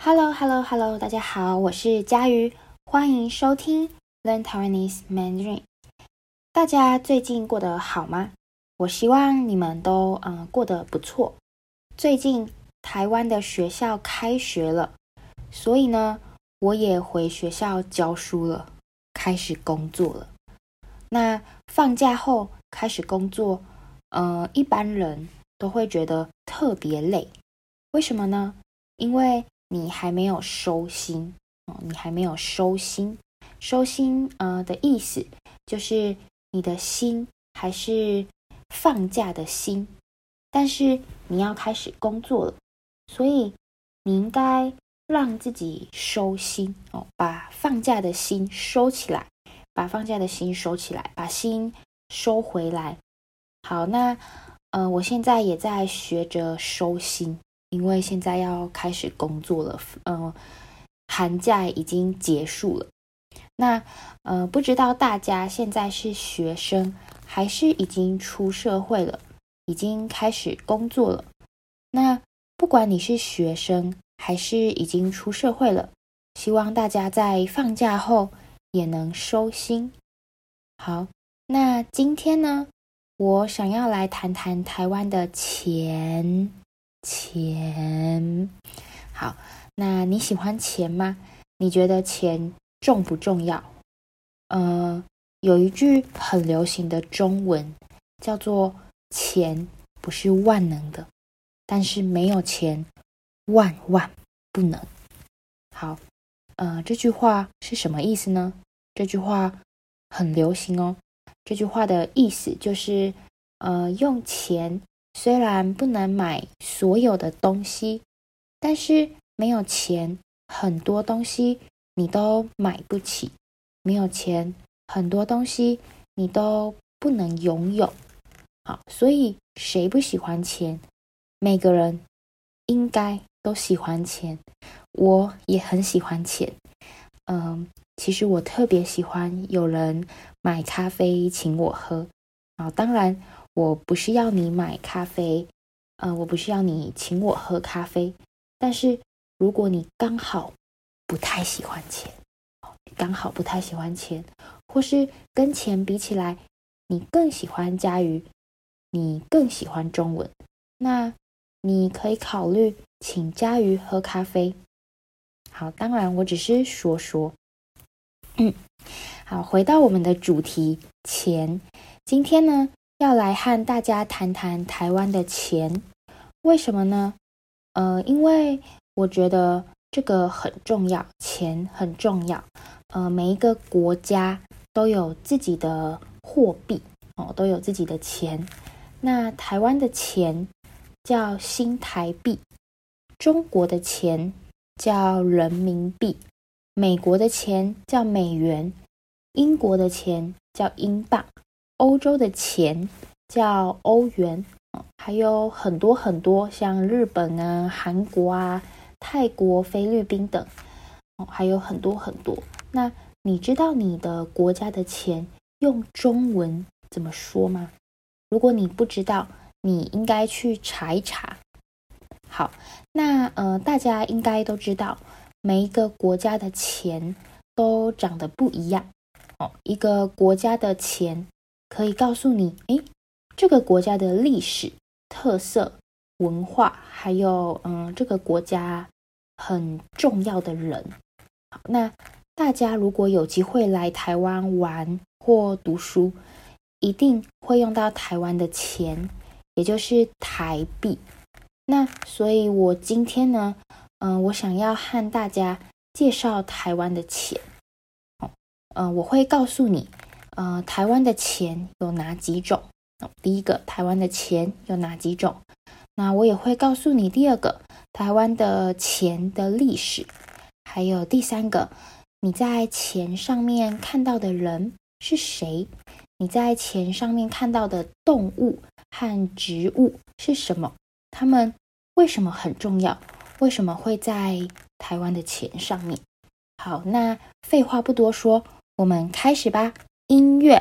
Hello, Hello, Hello！大家好，我是佳瑜，欢迎收听 Learn Taiwanese Mandarin。大家最近过得好吗？我希望你们都嗯、过得不错。最近台湾的学校开学了，所以呢，我也回学校教书了，开始工作了。那放假后开始工作，呃，一般人都会觉得特别累，为什么呢？因为你还没有收心哦，你还没有收心。收心呃的意思就是你的心还是放假的心，但是你要开始工作了，所以你应该让自己收心哦，把放假的心收起来，把放假的心收起来，把心收回来。好，那呃，我现在也在学着收心。因为现在要开始工作了，嗯、寒假已经结束了。那呃，不知道大家现在是学生，还是已经出社会了，已经开始工作了？那不管你是学生，还是已经出社会了，希望大家在放假后也能收心。好，那今天呢，我想要来谈谈台湾的钱。钱，好，那你喜欢钱吗？你觉得钱重不重要？呃，有一句很流行的中文叫做“钱不是万能的，但是没有钱万万不能”。好，呃，这句话是什么意思呢？这句话很流行哦。这句话的意思就是，呃，用钱。虽然不能买所有的东西，但是没有钱，很多东西你都买不起。没有钱，很多东西你都不能拥有。好，所以谁不喜欢钱？每个人应该都喜欢钱。我也很喜欢钱。嗯，其实我特别喜欢有人买咖啡请我喝。啊，当然。我不是要你买咖啡，嗯、呃，我不是要你请我喝咖啡。但是如果你刚好不太喜欢钱，刚好不太喜欢钱，或是跟钱比起来，你更喜欢家瑜，你更喜欢中文，那你可以考虑请家瑜喝咖啡。好，当然我只是说说。嗯，好，回到我们的主题，钱。今天呢，要来和大家谈谈台湾的钱，为什么呢？呃，因为我觉得这个很重要，钱很重要。呃，每一个国家都有自己的货币哦，都有自己的钱。那台湾的钱叫新台币，中国的钱叫人民币，美国的钱叫美元，英国的钱叫英镑。欧洲的钱叫欧元，还有很多很多，像日本啊、韩国啊、泰国、菲律宾等，还有很多很多。那你知道你的国家的钱用中文怎么说吗？如果你不知道，你应该去查一查。好，那呃，大家应该都知道，每一个国家的钱都长得不一样哦。一个国家的钱。可以告诉你，诶，这个国家的历史特色、文化，还有嗯，这个国家很重要的人。好，那大家如果有机会来台湾玩或读书，一定会用到台湾的钱，也就是台币。那所以，我今天呢，嗯，我想要和大家介绍台湾的钱。嗯，我会告诉你。呃，台湾的钱有哪几种？第一个，台湾的钱有哪几种？那我也会告诉你。第二个，台湾的钱的历史，还有第三个，你在钱上面看到的人是谁？你在钱上面看到的动物和植物是什么？他们为什么很重要？为什么会在台湾的钱上面？好，那废话不多说，我们开始吧。音乐。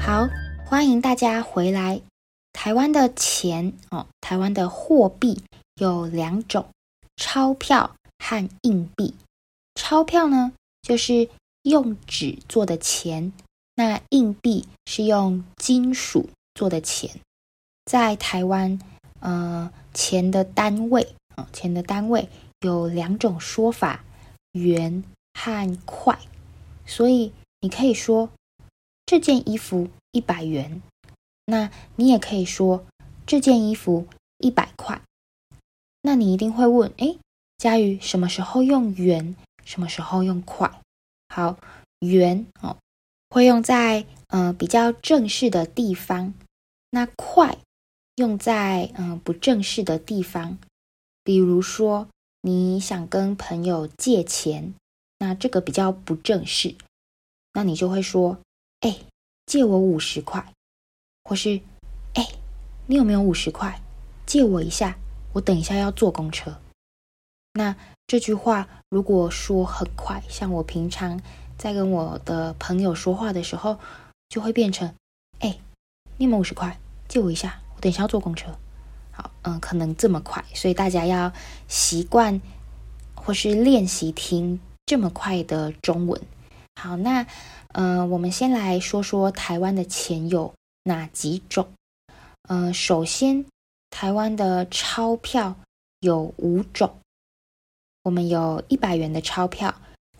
好，欢迎大家回来。台湾的钱哦，台湾的货币有两种：钞票和硬币。钞票呢，就是用纸做的钱；那硬币是用金属做的钱。在台湾，呃，钱的单位啊、钱的单位有两种说法：元和块。所以你可以说这件衣服一百元。那你也可以说这件衣服一百块。那你一定会问：哎，佳瑜，什么时候用元？什么时候用块？好，元哦，会用在呃比较正式的地方。那块用在嗯、不正式的地方，比如说你想跟朋友借钱，那这个比较不正式，那你就会说：哎，借我五十块。或是，哎，你有没有五十块？借我一下，我等一下要坐公车。那这句话如果说很快，像我平常在跟我的朋友说话的时候，就会变成，哎，你有没有五十块？借我一下，我等一下要坐公车。好，嗯，可能这么快，所以大家要习惯或是练习听这么快的中文。好，那，嗯，我们先来说说台湾的钱有哪几种？呃，首先，台湾的钞票有五种。我们有一百元的钞票、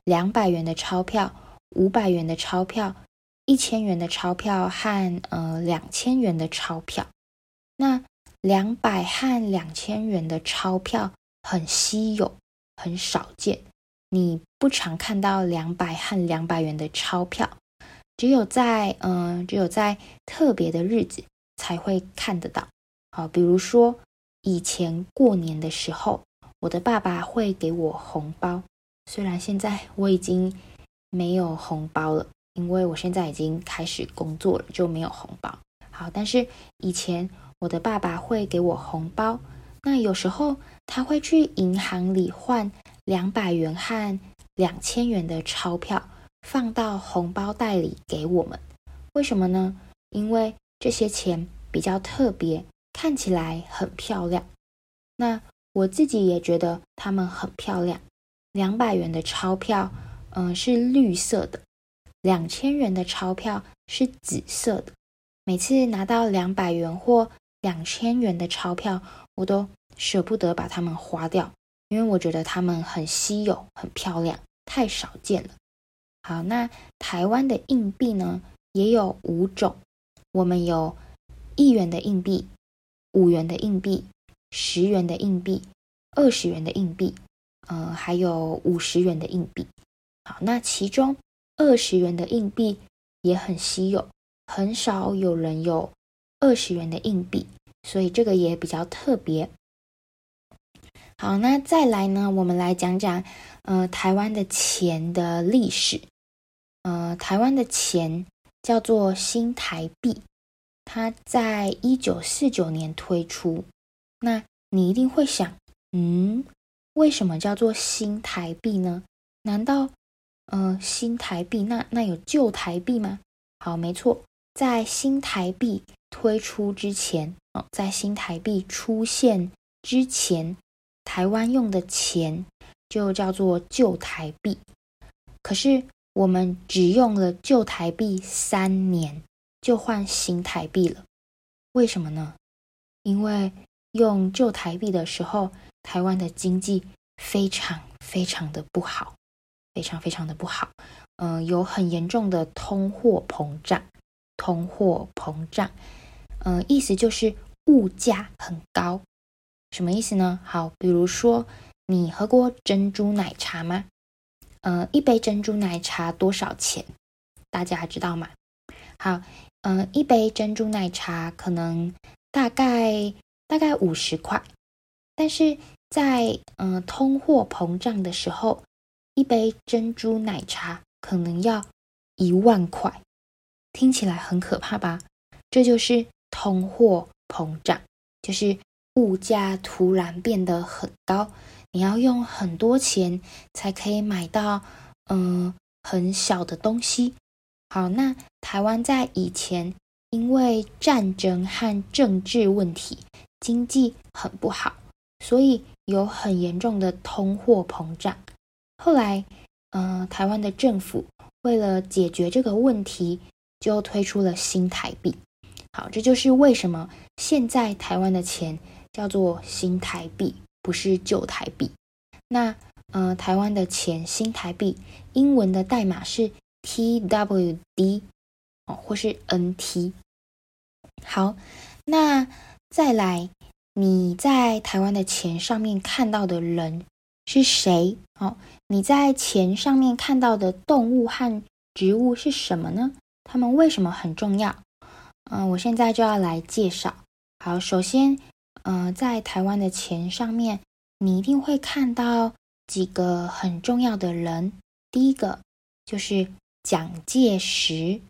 两百元的钞票、五百元的钞票、一千元的钞票和呃两千元的钞票。那两百和两千元的钞票很稀有，很少见。你不常看到两百和两百元的钞票。只有在嗯、只有在特别的日子才会看得到。好，比如说以前过年的时候，我的爸爸会给我红包。虽然现在我已经没有红包了，因为我现在已经开始工作了，就没有红包。好，但是以前我的爸爸会给我红包。那有时候他会去银行里换两百元和两千元的钞票。放到红包袋里给我们，为什么呢？因为这些钱比较特别，看起来很漂亮。那我自己也觉得它们很漂亮。两百元的钞票，嗯、是绿色的；两千元的钞票是紫色的。每次拿到两百元或两千元的钞票，我都舍不得把它们花掉，因为我觉得它们很稀有、很漂亮，太少见了。好，那台湾的硬币呢，也有五种。我们有一元的硬币、五元的硬币、十元的硬币、二十元的硬币，呃，还有五十元的硬币。好，那其中二十元的硬币也很稀有，很少有人有二十元的硬币，所以这个也比较特别。好，那再来呢，我们来讲讲，呃，台湾的钱的历史。呃，台湾的钱叫做新台币，它在一九四九年推出。那你一定会想，嗯，为什么叫做新台币呢？难道，呃，新台币那那有旧台币吗？好，没错，在新台币推出之前，哦，在新台币出现之前，台湾用的钱就叫做旧台币。可是，我们只用了旧台币三年，就换新台币了，为什么呢？因为用旧台币的时候，台湾的经济非常非常的不好，非常非常的不好，嗯、有很严重的通货膨胀，通货膨胀，嗯、意思就是物价很高，什么意思呢？好，比如说你喝过珍珠奶茶吗？呃，一杯珍珠奶茶多少钱？大家知道吗？好，呃，一杯珍珠奶茶可能大概大概五十块，但是在呃通货膨胀的时候，一杯珍珠奶茶可能要一万块，听起来很可怕吧？这就是通货膨胀，就是物价突然变得很高。你要用很多钱才可以买到，嗯，很小的东西。好，那台湾在以前因为战争和政治问题，经济很不好，所以有很严重的通货膨胀。后来，呃，台湾的政府为了解决这个问题，就推出了新台币。好，这就是为什么现在台湾的钱叫做新台币，不是旧台币。那，呃，台湾的钱新台币，英文的代码是 TWD 哦，或是 NT。好，那再来，你在台湾的钱上面看到的人是谁？哦，你在钱上面看到的动物和植物是什么呢？它们为什么很重要？嗯、我现在就要来介绍。好，首先，呃，在台湾的钱上面，你一定会看到几个很重要的人。第一个就是蒋介石，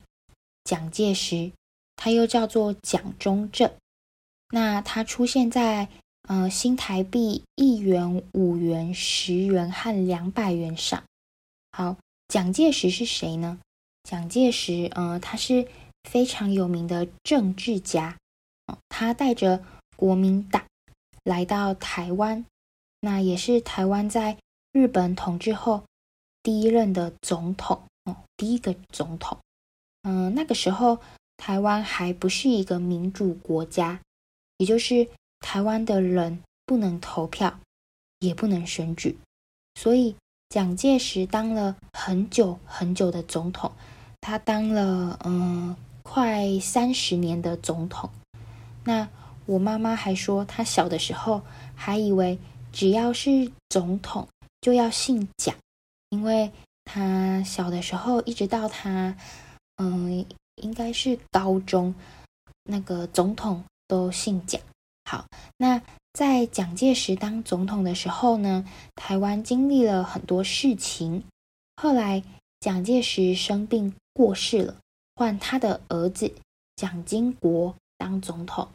蒋介石。他又叫做蒋中正，那它出现在呃新台币一元、五元、十元和两百元上。好，蒋介石是谁呢？蒋介石，呃，他是非常有名的政治家，哦，他带着国民党来到台湾，那也是台湾在日本统治后第一任的总统，哦，第一个总统，嗯，那个时候。台湾还不是一个民主国家，也就是台湾的人不能投票，也不能选举，所以蒋介石当了很久很久的总统，他当了嗯快三十年的总统。那我妈妈还说，她小的时候还以为只要是总统就要姓蒋，因为她小的时候一直到她嗯。应该是高中那个总统都姓蒋。好，那在蒋介石当总统的时候呢，台湾经历了很多事情。后来蒋介石生病过世了，换他的儿子蒋经国当总统。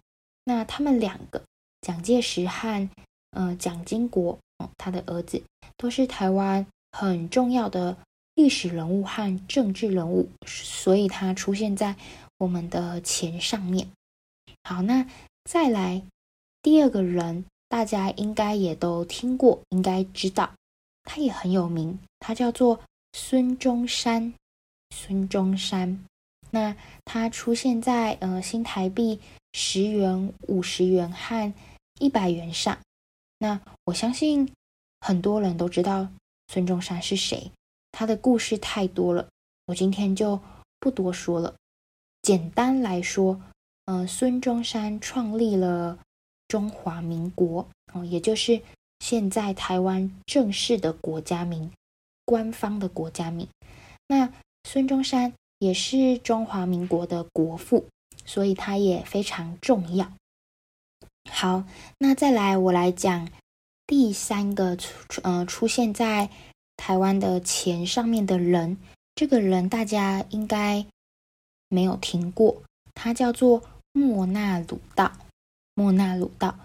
那他们两个，蒋介石和呃蒋经国，哦，他的儿子都是台湾很重要的。历史人物和政治人物，所以他出现在我们的钱上面。好，那再来第二个人，大家应该也都听过，应该知道，他也很有名，他叫做孙中山。孙中山，那他出现在呃新台币十元、五十元和一百元上。那我相信很多人都知道孙中山是谁。他的故事太多了，我今天就不多说了。简单来说，呃，孙中山创立了中华民国，哦，也就是现在台湾正式的国家名，官方的国家名。那孙中山也是中华民国的国父，所以他也非常重要。好，那再来我来讲第三个出，呃，出现在。台湾的钱上面的人，这个人大家应该没有听过，他叫做莫那鲁道。莫那鲁道，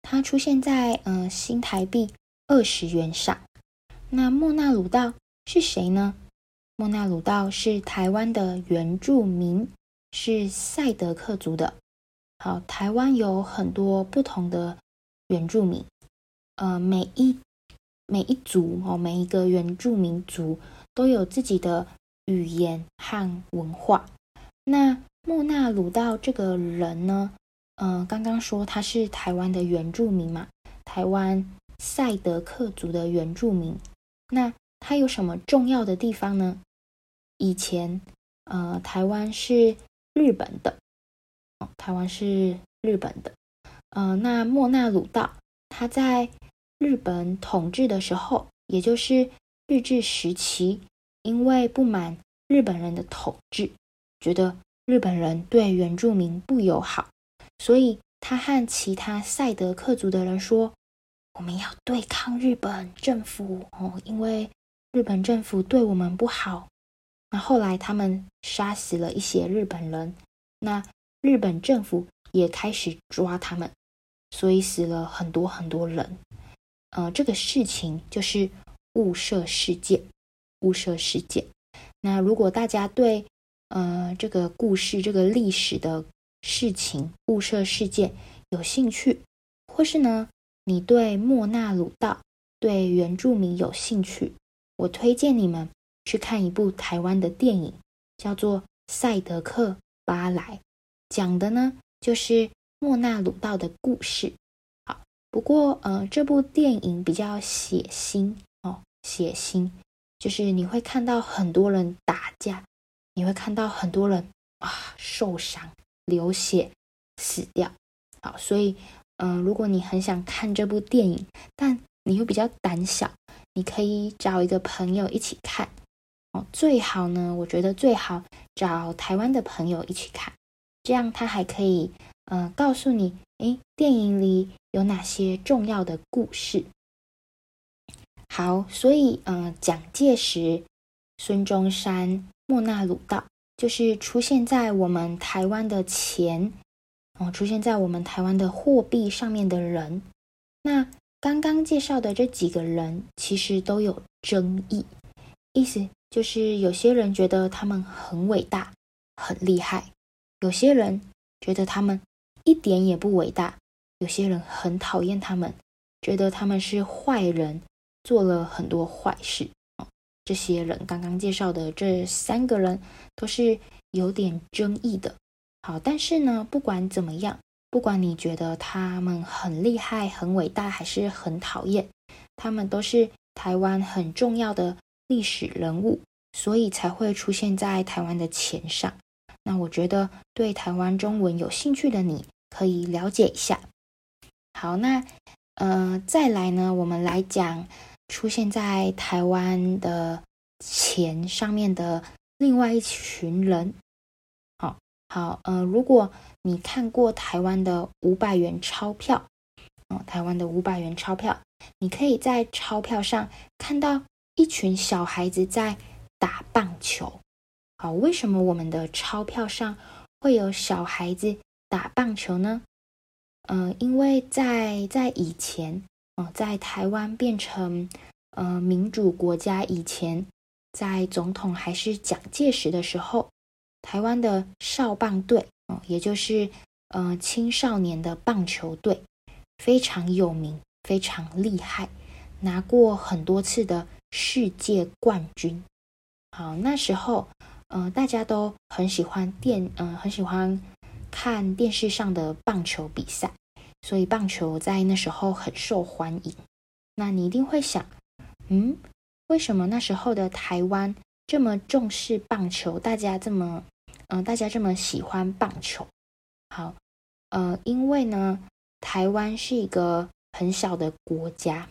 他出现在呃新台币二十元上。那莫那鲁道是谁呢？莫那鲁道是台湾的原住民，是赛德克族的。好，台湾有很多不同的原住民，呃，每一。每一族哦，每一个原住民族都有自己的语言和文化。那莫那鲁道这个人呢，呃，刚刚说他是台湾的原住民嘛，台湾赛德克族的原住民。那它有什么重要的地方呢？以前，呃，台湾是日本的，哦，台湾是日本的。呃，那莫那鲁道他在。日本统治的时候，也就是日治时期，因为不满日本人的统治，觉得日本人对原住民不友好，所以他和其他赛德克族的人说：“我们要对抗日本政府哦，因为日本政府对我们不好。”那后来他们杀死了一些日本人，那日本政府也开始抓他们，所以死了很多很多人。呃，这个事情就是雾社事件。雾社事件。那如果大家对呃这个故事、这个历史的事情、雾社事件有兴趣，或是呢你对莫那鲁道、对原住民有兴趣，我推荐你们去看一部台湾的电影，叫做《赛德克巴莱》，讲的呢就是莫那鲁道的故事。好，不过呃这部电影比较血腥哦，血腥。就是你会看到很多人打架，你会看到很多人啊受伤、流血、死掉。好，所以嗯、如果你很想看这部电影，但你又比较胆小，你可以找一个朋友一起看。哦，最好呢，我觉得最好找台湾的朋友一起看，这样他还可以、呃、告诉你，诶，电影里有哪些重要的故事。好，所以，嗯、呃，蒋介石、孙中山、莫那鲁道，就是出现在我们台湾的钱，哦，出现在我们台湾的货币上面的人。那刚刚介绍的这几个人，其实都有争议，意思就是有些人觉得他们很伟大、很厉害，有些人觉得他们一点也不伟大，有些人很讨厌他们，觉得他们是坏人。做了很多坏事，这些人刚刚介绍的这三个人都是有点争议的。好，但是呢，不管怎么样，不管你觉得他们很厉害、很伟大，还是很讨厌，他们都是台湾很重要的历史人物，所以才会出现在台湾的钱上。那我觉得对台湾中文有兴趣的你可以了解一下。好，那呃，再来呢，我们来讲。出现在台湾的钱上面的另外一群人，好，呃，如果你看过台湾的五百元钞票，哦，台湾的五百元钞票，你可以在钞票上看到一群小孩子在打棒球。好，为什么我们的钞票上会有小孩子打棒球呢？呃，因为在在以前。哦，在台湾变成呃民主国家以前，在总统还是蒋介石的时候，台湾的少棒队哦，也就是呃青少年的棒球队，非常有名，非常厉害，拿过很多次的世界冠军。好，那时候呃大家都很喜欢电，嗯、很喜欢看电视上的棒球比赛。所以棒球在那时候很受欢迎。那你一定会想，嗯，为什么那时候的台湾这么重视棒球？大家这么，嗯、大家这么喜欢棒球？好，呃，因为呢，台湾是一个很小的国家，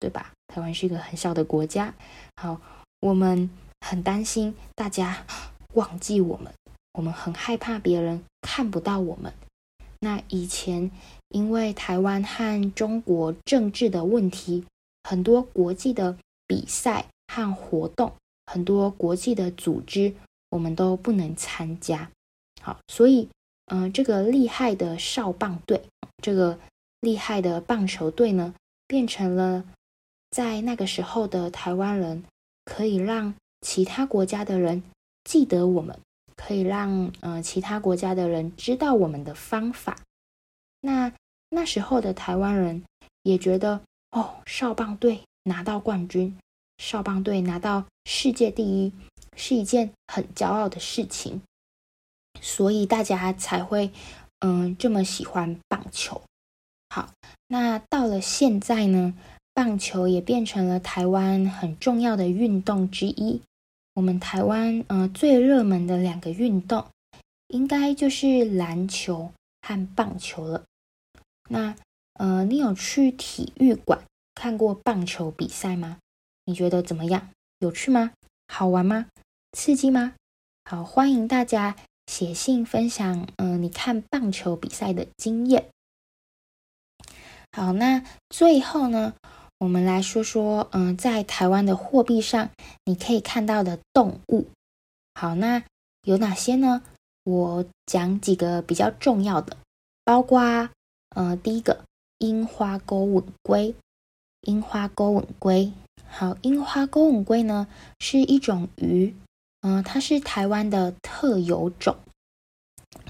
对吧？台湾是一个很小的国家。好，我们很担心大家 忘记我们，我们很害怕别人看不到我们。那以前，因为台湾和中国政治的问题，很多国际的比赛和活动，很多国际的组织，我们都不能参加。好，所以，嗯、这个厉害的少棒队，这个厉害的棒球队呢，变成了在那个时候的台湾人，可以让其他国家的人记得我们。可以让呃其他国家的人知道我们的方法。那那时候的台湾人也觉得哦，少棒队拿到冠军，少棒队拿到世界第一是一件很骄傲的事情，所以大家才会嗯这么喜欢棒球。好，那到了现在呢，棒球也变成了台湾很重要的运动之一。我们台湾呃最热门的两个运动，应该就是篮球和棒球了。那呃，你有去体育馆看过棒球比赛吗？你觉得怎么样？有趣吗？好玩吗？刺激吗？好，欢迎大家写信分享，嗯、你看棒球比赛的经验。好，那最后呢，我们来说说，嗯、在台湾的货币上，你可以看到的动物。好，那有哪些呢？我讲几个比较重要的，包括，呃，第一个，樱花钩吻龟。樱花钩吻龟，好，樱花钩吻龟呢是一种鱼，嗯、它是台湾的特有种。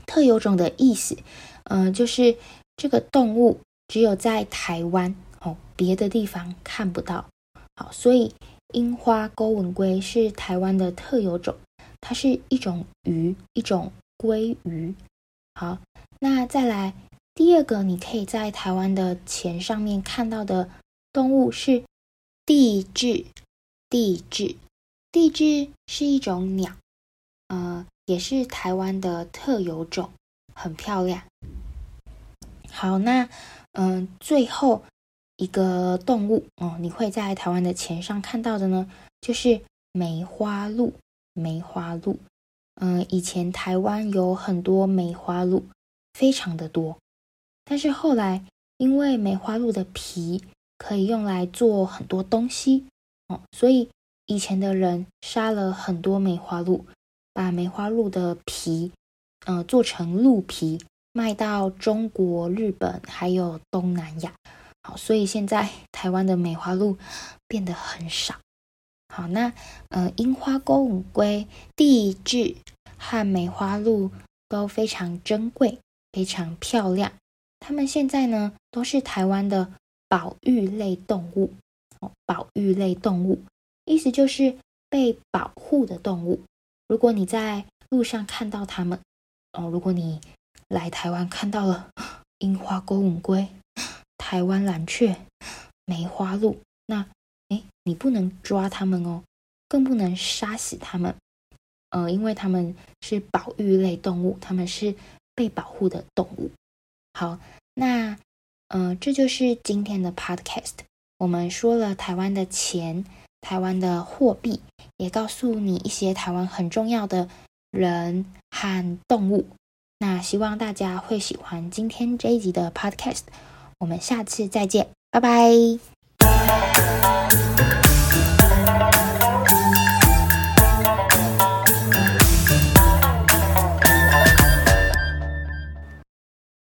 特有种的意思，嗯、就是这个动物只有在台湾哦，别的地方看不到。好，所以樱花钩吻龟是台湾的特有种，它是一种鱼，一种鲑鱼。好，那再来第二个，你可以在台湾的钱上面看到的动物是地质，地质，帝雉是一种鸟，呃，也是台湾的特有种，很漂亮。好，那嗯、最后一个动物哦、你会在台湾的钱上看到的呢，就是梅花鹿。梅花鹿，嗯、以前台湾有很多梅花鹿，非常的多，但是后来因为梅花鹿的皮可以用来做很多东西。哦，所以以前的人杀了很多梅花鹿，把梅花鹿的皮，呃，做成鹿皮，卖到中国、日本还有东南亚。好，所以现在 台湾的梅花鹿变得很少。好，那呃，樱花钩吻龟、帝雉和梅花鹿都非常珍贵，非常漂亮。它们现在呢，都是台湾的保育类动物。哦保育类动物，意思就是被保护的动物。如果你在路上看到它们，哦，如果你来台湾看到了樱花钩吻龟、台湾蓝鹊、梅花鹿，那诶，你不能抓它们哦，更不能杀死它们，呃，因为它们是保育类动物，它们是被保护的动物。好，那呃，这就是今天的 podcast。我们说了台湾的钱，台湾的货币，也告诉你一些台湾很重要的人和动物。那希望大家会喜欢今天这一集的 Podcast。我们下次再见，拜拜。